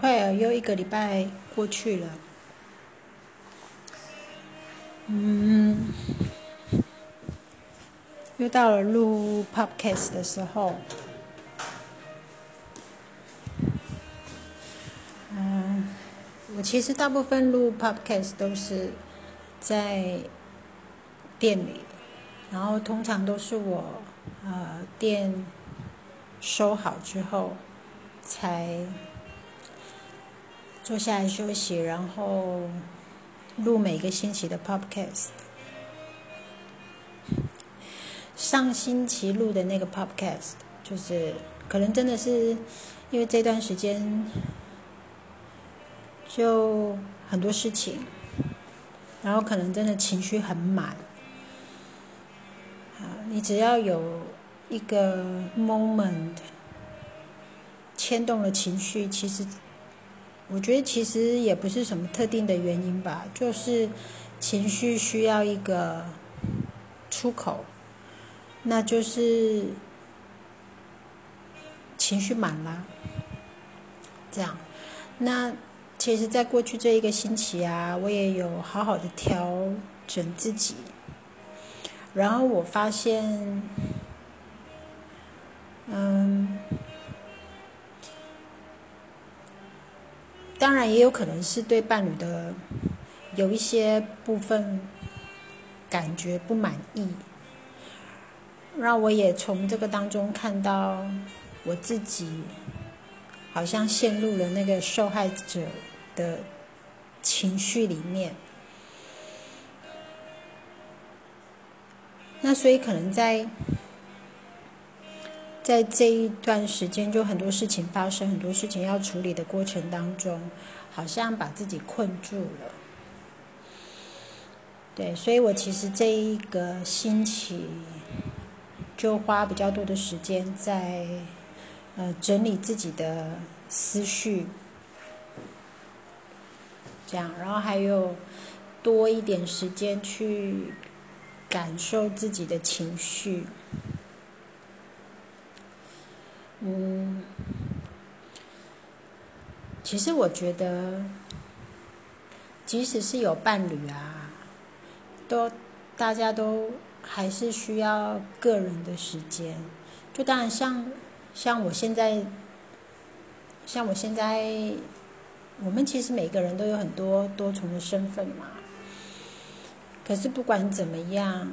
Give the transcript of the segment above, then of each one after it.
快啊，又一个礼拜过去了。嗯，又到了录 podcast 的时候。嗯，我其实大部分录 podcast 都是在店里，然后通常都是我呃店收好之后才。坐下来休息，然后录每个星期的 podcast。上星期录的那个 podcast，就是可能真的是因为这段时间就很多事情，然后可能真的情绪很满。啊，你只要有一个 moment 牵动了情绪，其实。我觉得其实也不是什么特定的原因吧，就是情绪需要一个出口，那就是情绪满了，这样。那其实，在过去这一个星期啊，我也有好好的调整自己，然后我发现，嗯。当然也有可能是对伴侣的有一些部分感觉不满意，让我也从这个当中看到我自己好像陷入了那个受害者的情绪里面。那所以可能在。在这一段时间，就很多事情发生，很多事情要处理的过程当中，好像把自己困住了。对，所以我其实这一个星期就花比较多的时间在呃整理自己的思绪，这样，然后还有多一点时间去感受自己的情绪。嗯，其实我觉得，即使是有伴侣啊，都大家都还是需要个人的时间。就当然像像我现在，像我现在，我们其实每个人都有很多多重的身份嘛。可是不管怎么样，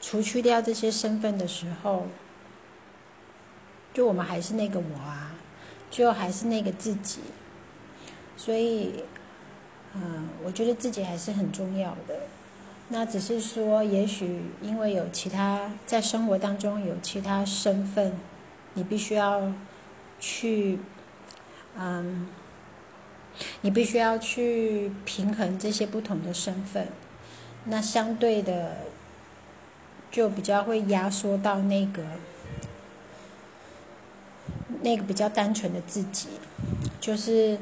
除去掉这些身份的时候。就我们还是那个我啊，就还是那个自己，所以，嗯，我觉得自己还是很重要的。那只是说，也许因为有其他在生活当中有其他身份，你必须要去，嗯，你必须要去平衡这些不同的身份，那相对的，就比较会压缩到那个。那个比较单纯的自己，就是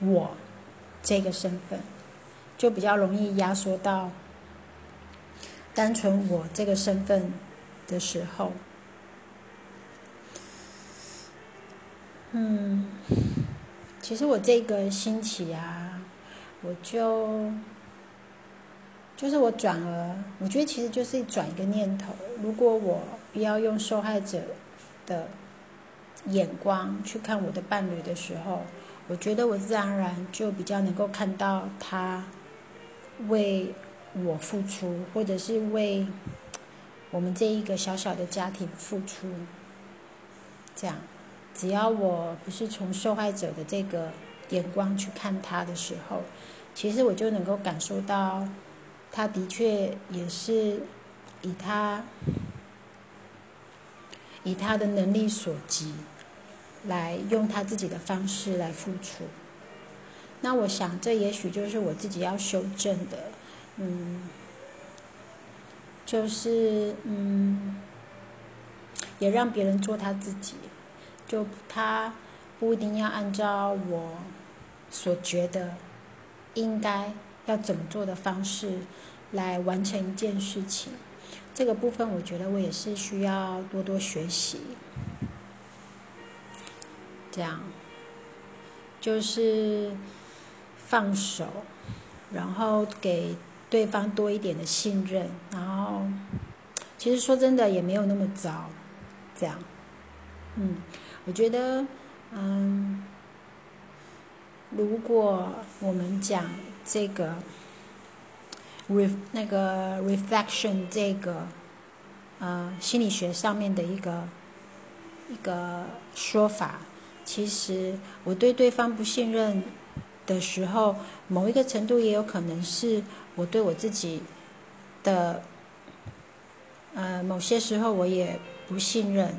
我这个身份，就比较容易压缩到单纯我这个身份的时候。嗯，其实我这个星期啊，我就就是我转而，我觉得其实就是转一个念头，如果我不要用受害者的。眼光去看我的伴侣的时候，我觉得我自然而然就比较能够看到他为我付出，或者是为我们这一个小小的家庭付出。这样，只要我不是从受害者的这个眼光去看他的时候，其实我就能够感受到，他的确也是以他以他的能力所及。来用他自己的方式来付出，那我想这也许就是我自己要修正的，嗯，就是嗯，也让别人做他自己，就他不一定要按照我所觉得应该要怎么做的方式来完成一件事情，这个部分我觉得我也是需要多多学习。这样，就是放手，然后给对方多一点的信任，然后其实说真的也没有那么糟，这样，嗯，我觉得，嗯，如果我们讲这个 re 那个 reflection 这个，呃，心理学上面的一个一个说法。其实我对对方不信任的时候，某一个程度也有可能是我对我自己的，呃，某些时候我也不信任，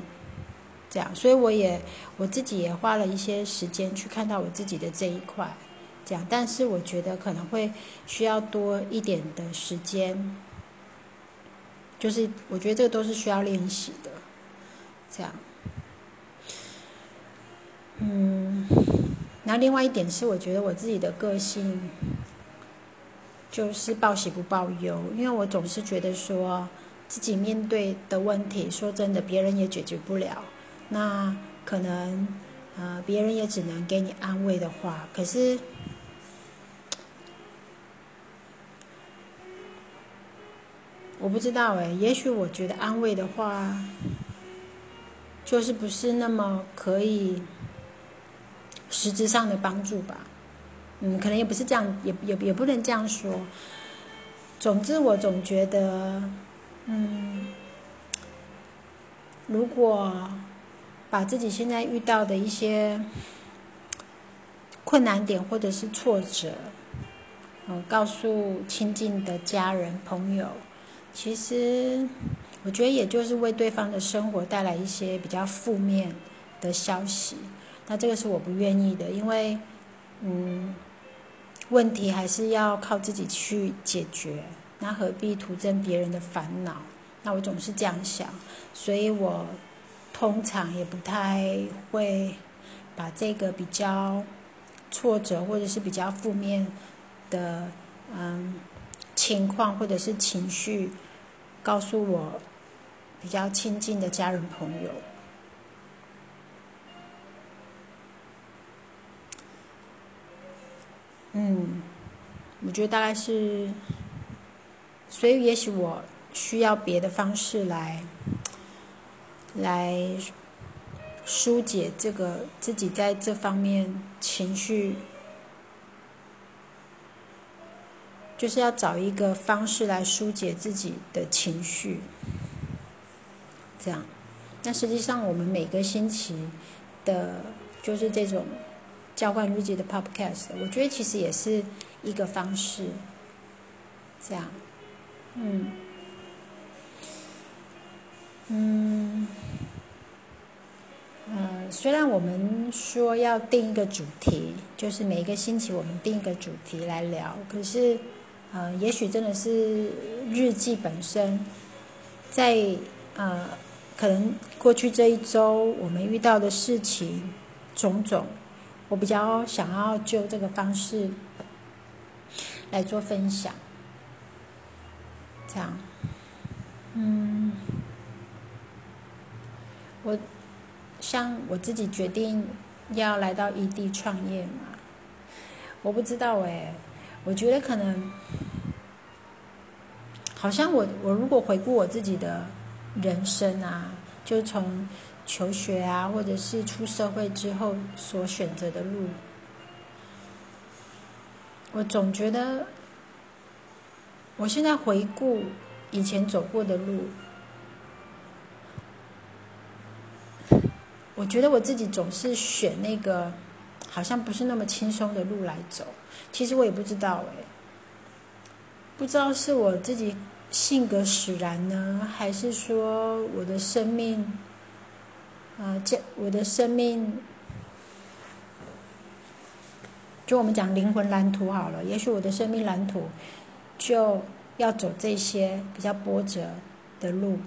这样，所以我也我自己也花了一些时间去看到我自己的这一块，这样，但是我觉得可能会需要多一点的时间，就是我觉得这个都是需要练习的，这样。嗯，然后另外一点是，我觉得我自己的个性就是报喜不报忧，因为我总是觉得说自己面对的问题，说真的，别人也解决不了，那可能呃，别人也只能给你安慰的话，可是我不知道哎，也许我觉得安慰的话，就是不是那么可以。实质上的帮助吧，嗯，可能也不是这样，也也也不能这样说。总之，我总觉得，嗯，如果把自己现在遇到的一些困难点或者是挫折，嗯，告诉亲近的家人朋友，其实我觉得也就是为对方的生活带来一些比较负面的消息。那这个是我不愿意的，因为，嗯，问题还是要靠自己去解决，那何必徒增别人的烦恼？那我总是这样想，所以我通常也不太会把这个比较挫折或者是比较负面的嗯情况或者是情绪告诉我比较亲近的家人朋友。嗯，我觉得大概是，所以也许我需要别的方式来，来疏解这个自己在这方面情绪，就是要找一个方式来疏解自己的情绪，这样。那实际上我们每个星期的，就是这种。交换日记的 Podcast，我觉得其实也是一个方式，这样，嗯，嗯，嗯，虽然我们说要定一个主题，就是每一个星期我们定一个主题来聊，可是，呃，也许真的是日记本身，在呃，可能过去这一周我们遇到的事情种种。我比较想要就这个方式来做分享，这样，嗯，我像我自己决定要来到异地创业嘛，我不知道哎，我觉得可能，好像我我如果回顾我自己的人生啊，就从。求学啊，或者是出社会之后所选择的路，我总觉得，我现在回顾以前走过的路，我觉得我自己总是选那个好像不是那么轻松的路来走。其实我也不知道哎，不知道是我自己性格使然呢，还是说我的生命。啊，这我的生命，就我们讲灵魂蓝图好了。也许我的生命蓝图就要走这些比较波折的路，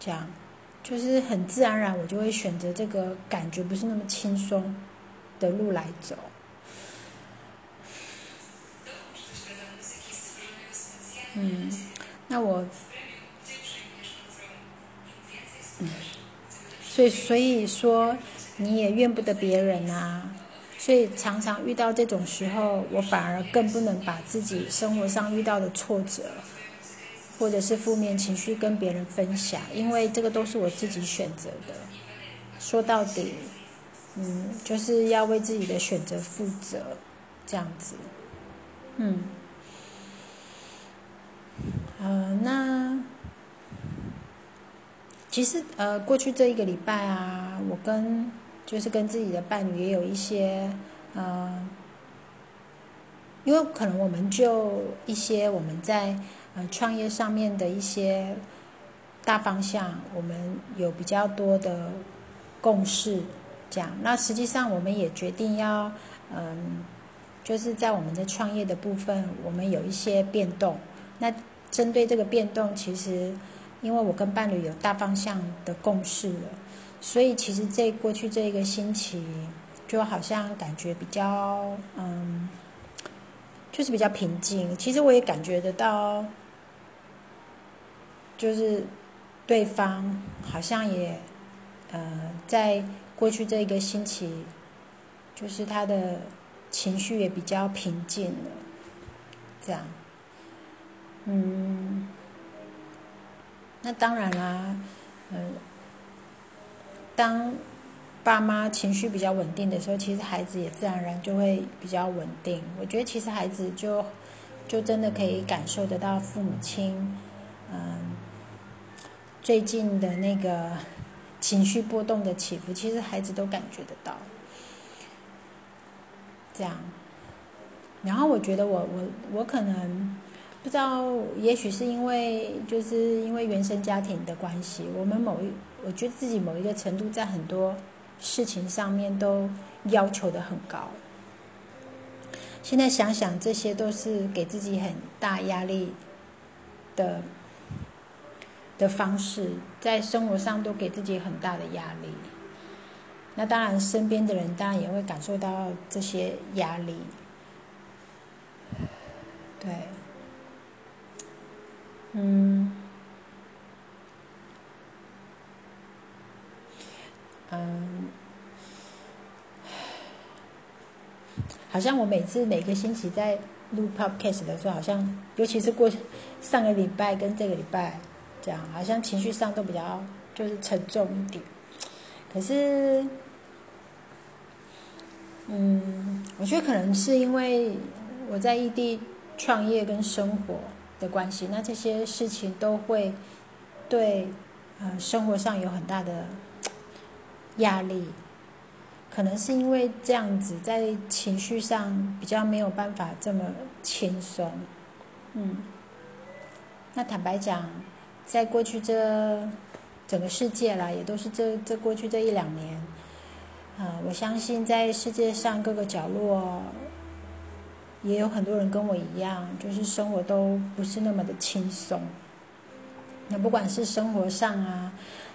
这样就是很自然而然，我就会选择这个感觉不是那么轻松的路来走。嗯，那我，所以，所以说，你也怨不得别人啊。所以常常遇到这种时候，我反而更不能把自己生活上遇到的挫折，或者是负面情绪跟别人分享，因为这个都是我自己选择的。说到底，嗯，就是要为自己的选择负责，这样子，嗯，呃，那其实呃，过去这一个礼拜啊，我跟。就是跟自己的伴侣也有一些，呃，因为可能我们就一些我们在呃创业上面的一些大方向，我们有比较多的共识，这样。那实际上我们也决定要，嗯，就是在我们的创业的部分，我们有一些变动。那针对这个变动，其实因为我跟伴侣有大方向的共识了。所以其实这过去这一个星期，就好像感觉比较嗯，就是比较平静。其实我也感觉得到，就是对方好像也呃，在过去这一个星期，就是他的情绪也比较平静了。这样，嗯，那当然啦，嗯。当爸妈情绪比较稳定的时候，其实孩子也自然而然就会比较稳定。我觉得其实孩子就就真的可以感受得到父母亲，嗯，最近的那个情绪波动的起伏，其实孩子都感觉得到。这样，然后我觉得我我我可能不知道，也许是因为就是因为原生家庭的关系，我们某一。我觉得自己某一个程度，在很多事情上面都要求的很高。现在想想，这些都是给自己很大压力的的方式，在生活上都给自己很大的压力。那当然，身边的人当然也会感受到这些压力。对，嗯。嗯，好像我每次每个星期在录 podcast 的时候，好像尤其是过上个礼拜跟这个礼拜，这样好像情绪上都比较就是沉重一点。可是，嗯，我觉得可能是因为我在异地创业跟生活的关系，那这些事情都会对呃生活上有很大的。压力，可能是因为这样子，在情绪上比较没有办法这么轻松，嗯。那坦白讲，在过去这整个世界啦，也都是这这过去这一两年，啊，我相信在世界上各个角落，也有很多人跟我一样，就是生活都不是那么的轻松。那不管是生活上啊，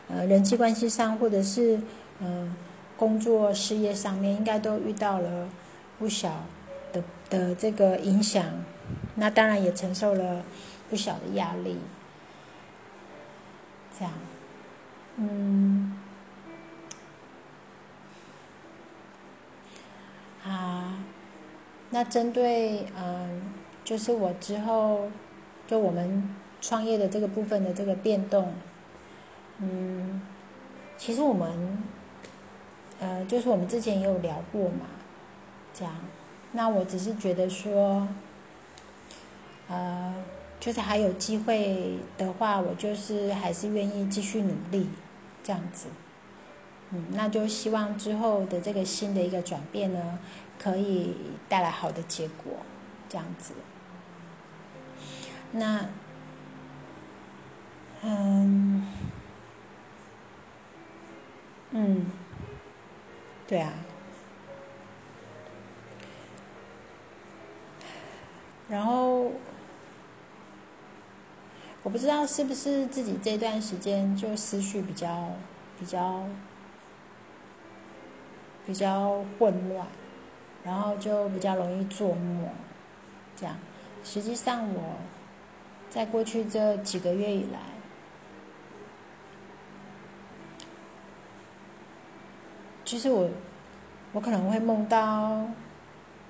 呃，人际关系上，或者是嗯，工作事业上面应该都遇到了不小的的这个影响，那当然也承受了不小的压力。这样，嗯，啊，那针对嗯，就是我之后就我们创业的这个部分的这个变动，嗯，其实我们。呃，就是我们之前也有聊过嘛，这样，那我只是觉得说，呃，就是还有机会的话，我就是还是愿意继续努力，这样子，嗯，那就希望之后的这个新的一个转变呢，可以带来好的结果，这样子，那，嗯，嗯。对啊，然后我不知道是不是自己这段时间就思绪比较比较比较混乱，然后就比较容易做梦，这样。实际上我在过去这几个月以来。其实我，我可能会梦到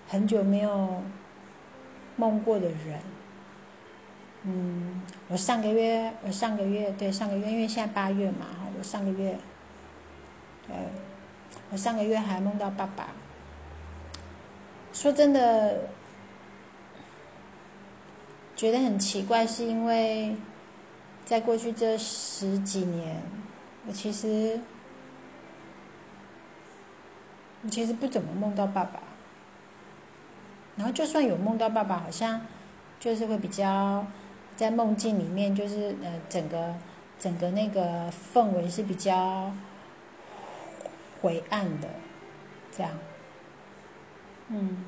很久没有梦过的人。嗯，我上个月，我上个月对上个月，因为现在八月嘛，我上个月，呃，我上个月还梦到爸爸。说真的，觉得很奇怪，是因为在过去这十几年，我其实。我其实不怎么梦到爸爸，然后就算有梦到爸爸，好像就是会比较在梦境里面，就是呃整个整个那个氛围是比较灰暗的，这样，嗯，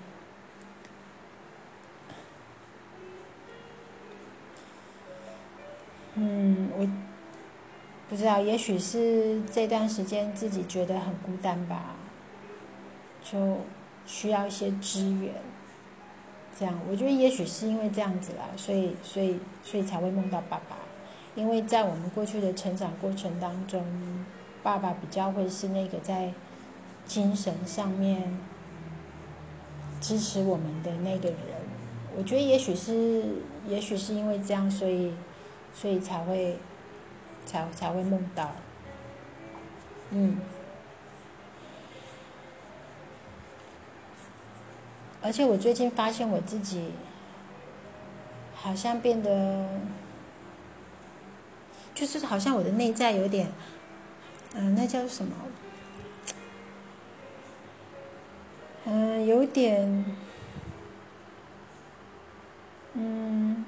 嗯，我不知道，也许是这段时间自己觉得很孤单吧。就需要一些支援，这样。我觉得也许是因为这样子啦，所以所以所以才会梦到爸爸，因为在我们过去的成长过程当中，爸爸比较会是那个在精神上面支持我们的那个人。我觉得也许是也许是因为这样，所以所以才会才才会梦到，嗯。而且我最近发现我自己，好像变得，就是好像我的内在有点，嗯，那叫什么？嗯，有点，嗯，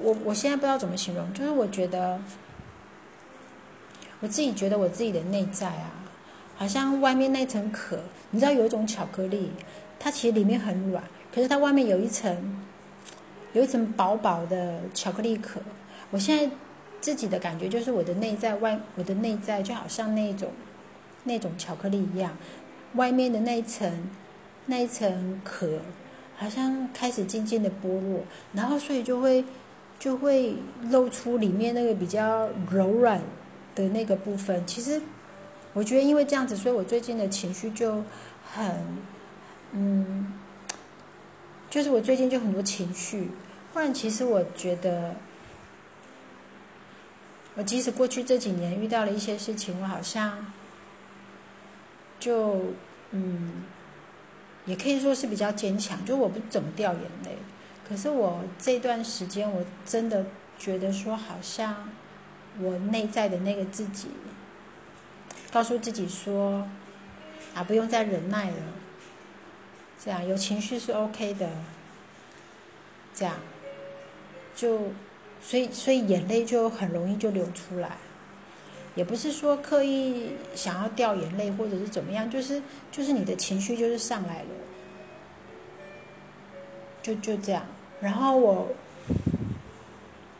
我我现在不知道怎么形容，就是我觉得，我自己觉得我自己的内在啊。好像外面那层壳，你知道有一种巧克力，它其实里面很软，可是它外面有一层，有一层薄薄的巧克力壳。我现在自己的感觉就是我的内在外，我的内在就好像那种那种巧克力一样，外面的那一层那一层壳好像开始渐渐的剥落，然后所以就会就会露出里面那个比较柔软的那个部分。其实。我觉得因为这样子，所以我最近的情绪就很，嗯，就是我最近就很多情绪。不然，其实我觉得，我即使过去这几年遇到了一些事情，我好像就嗯，也可以说是比较坚强，就我不怎么掉眼泪。可是我这段时间，我真的觉得说，好像我内在的那个自己。告诉自己说：“啊，不用再忍耐了。这样有情绪是 OK 的。这样，就所以所以眼泪就很容易就流出来，也不是说刻意想要掉眼泪或者是怎么样，就是就是你的情绪就是上来了，就就这样。然后我，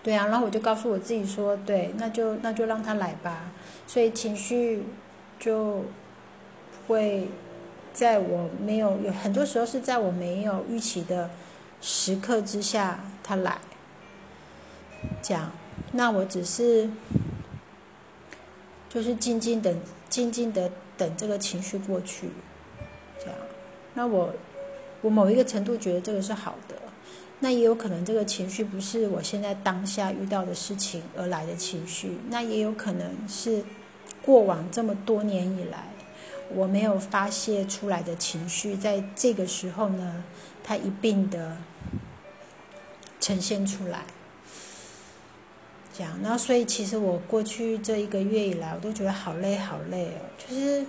对啊，然后我就告诉我自己说：对，那就那就让他来吧。所以情绪。”就会在我没有有很多时候是在我没有预期的时刻之下，他来讲，那我只是就是静静等，静静的等这个情绪过去，这样。那我我某一个程度觉得这个是好的，那也有可能这个情绪不是我现在当下遇到的事情而来的情绪，那也有可能是。过往这么多年以来，我没有发泄出来的情绪，在这个时候呢，它一并的呈现出来。这样，然后所以其实我过去这一个月以来，我都觉得好累好累哦，就是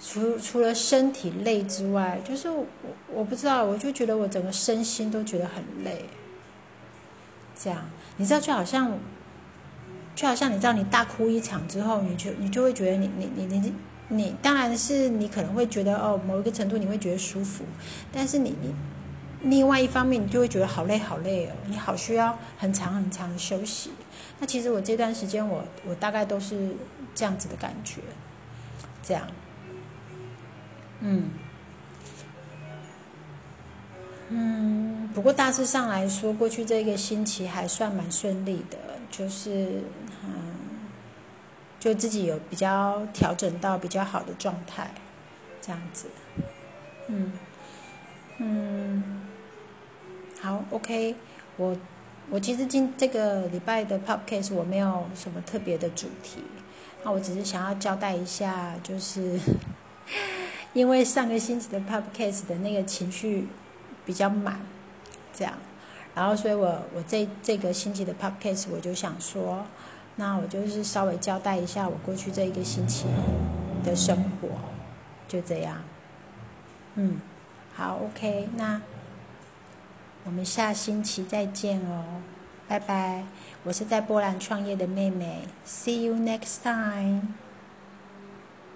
除除了身体累之外，就是我我不知道，我就觉得我整个身心都觉得很累。这样，你知道，就好像。就好像你知道，你大哭一场之后，你就你就会觉得你你你你你，当然是你可能会觉得哦，某一个程度你会觉得舒服，但是你你另外一方面，你就会觉得好累好累哦，你好需要很长很长的休息。那其实我这段时间，我我大概都是这样子的感觉，这样，嗯嗯，不过大致上来说，过去这个星期还算蛮顺利的。就是，嗯，就自己有比较调整到比较好的状态，这样子，嗯嗯，好，OK，我我其实今这个礼拜的 Podcast 我没有什么特别的主题，那我只是想要交代一下，就是 因为上个星期的 Podcast 的那个情绪比较满，这样。然后，所以我我这这个星期的 podcast 我就想说，那我就是稍微交代一下我过去这一个星期的生活，就这样。嗯，好，OK，那我们下星期再见哦，拜拜。我是在波兰创业的妹妹，See you next time。